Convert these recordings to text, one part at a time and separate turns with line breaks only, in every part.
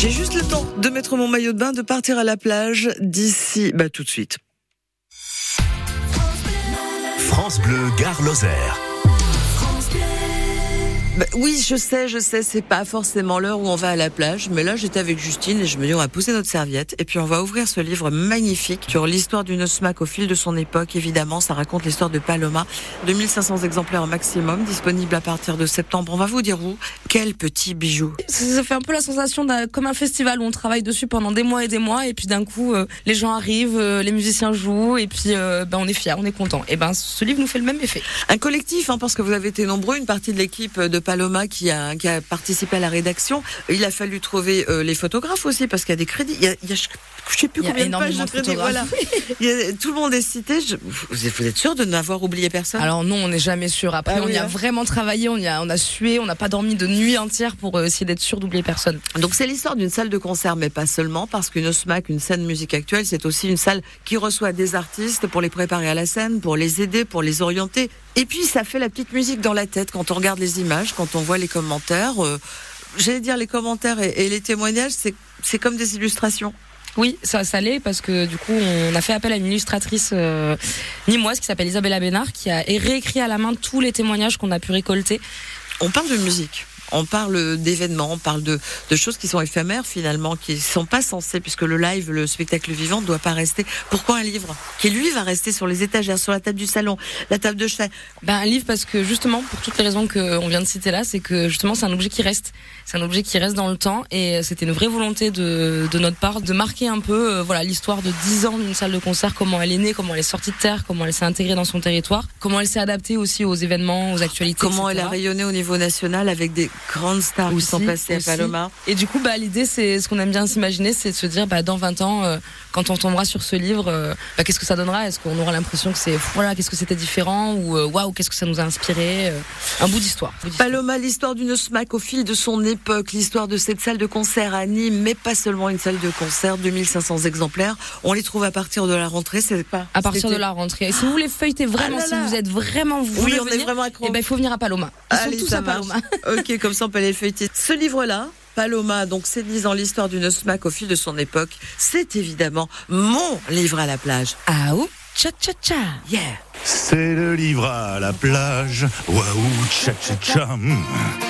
J'ai juste le temps de mettre mon maillot de bain, de partir à la plage d'ici, bah tout de suite.
France Bleu, Gare Lozère.
Bah, oui, je sais, je sais, c'est pas forcément l'heure où on va à la plage, mais là j'étais avec Justine et je me dis on va pousser notre serviette et puis on va ouvrir ce livre magnifique sur l'histoire d'une smack au fil de son époque. Évidemment, ça raconte l'histoire de Paloma, 2500 exemplaires au maximum, disponible à partir de septembre. On va vous dire où Quel petit bijou
Ça fait un peu la sensation d'un comme un festival où on travaille dessus pendant des mois et des mois et puis d'un coup euh, les gens arrivent, euh, les musiciens jouent et puis euh, ben, on est fiers, on est content. Et ben ce livre nous fait le même effet.
Un collectif, hein, parce que vous avez été nombreux, une partie de l'équipe de Paloma qui a, qui a participé à la rédaction. Il a fallu trouver euh, les photographes aussi parce qu'il y a des crédits. Il y a, il y a je, je sais plus
Il y a
combien de pages de crédits. Voilà. Il y a- tout le monde est cité. Je- vous, êtes sûr de n'avoir oublié personne?
Alors non, on n'est jamais sûr. Après,
Ah
on
oui,
y a
hein.
vraiment travaillé, on y a, on a sué, on n'a pas dormi de nuit entière pour euh, essayer d'être sûr d'oublier personne.
Donc c'est l'histoire d'une salle de concert, mais pas seulement, parce qu'une SMAC, une scène musique actuelle, c'est aussi une salle qui reçoit des artistes pour les préparer à la scène, pour les aider, pour les orienter. Et puis ça fait la petite musique dans la tête quand on regarde les images, quand on voit les commentaires. euh, J'allais dire les commentaires et, et les témoignages, c'est c'est comme des illustrations.
Oui, ça, ça l'est parce que du coup, on a fait appel à une illustratrice euh, nimoise qui s'appelle Isabella Bénard, qui a réécrit à la main tous les témoignages qu'on a pu récolter.
On parle de musique. On parle d'événements, on parle de, de choses qui sont éphémères finalement, qui sont pas censées, puisque le live, le spectacle vivant ne doit pas rester. Pourquoi un livre qui lui va rester sur les étagères, sur la table du salon, la table de chevet
Ben, un livre parce que justement, pour toutes les raisons qu'on vient de citer là, c'est que justement c'est un objet qui reste. C'est un objet qui reste dans le temps et c'était une vraie volonté de, de notre part de marquer un peu euh, voilà l'histoire de 10 ans d'une salle de concert, comment elle est née, comment elle est sortie de terre, comment elle s'est intégrée dans son territoire, comment elle s'est adaptée aussi aux événements, aux actualités.
Comment elle a rayonné au niveau national avec des qui
Aussi,
sont passées
aussi.
à Paloma.
Et du coup, bah, l'idée, c'est ce qu'on aime bien s'imaginer, c'est de se dire, bah, dans 20 ans, euh, quand on tombera sur ce livre, euh, bah, qu'est-ce que ça donnera? Est-ce qu'on aura l'impression que c'est, voilà, qu'est-ce que c'était différent? Ou euh, waouh, qu'est-ce que ça nous a inspiré? Euh, Un bout d'histoire.
Paloma, l'histoire d'une SMAC au fil de son époque, l'histoire de cette salle de concert à Nîmes, mais pas seulement une salle de concert, 2500 exemplaires. On les trouve à partir de la rentrée, c'est pas
À partir de la rentrée. Et si vous voulez feuilleter vraiment,
Ah là
si vous êtes vraiment, vous
Oui, on est vraiment accro.
eh ben, il faut venir à Paloma. Ils
Allez,
sont tous
ça
à. Paloma.
ok, comme ça on peut les feuilleter. Ce livre-là, Paloma, donc c'est disant l'histoire d'une SMAC au fil de son époque, c'est évidemment mon livre à la plage.
Ah ou Cha cha cha.
Yeah
C'est le livre à la plage. Waouh, tcha tcha tcha.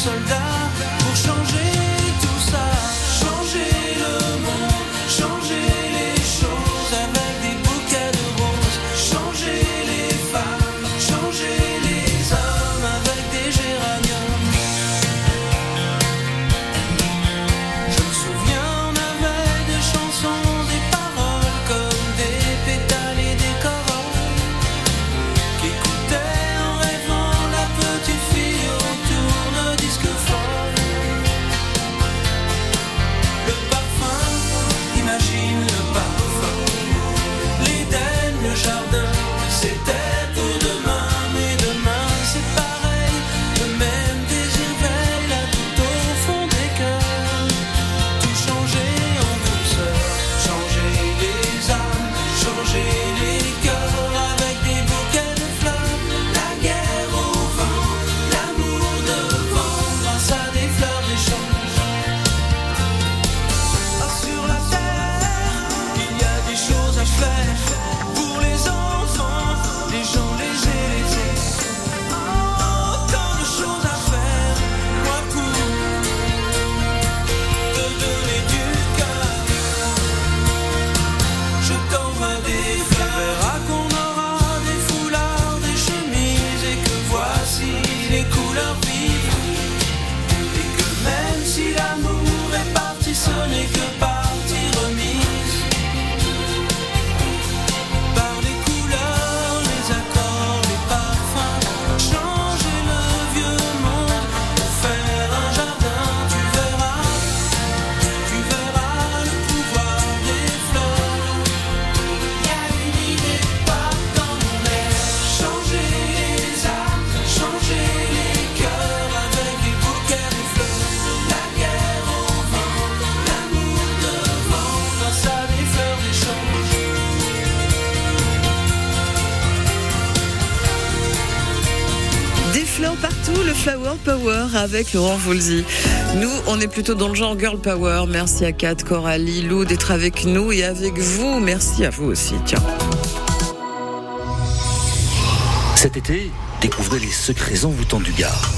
soldado. Już Flower Power avec Laurent Voulzy. Nous, on est plutôt dans le genre Girl Power. Merci à Kat, Coralie, Lou d'être avec nous et avec vous. Merci à vous aussi. Tiens.
Cet été, découvrez les secrets envoûtants du Gard.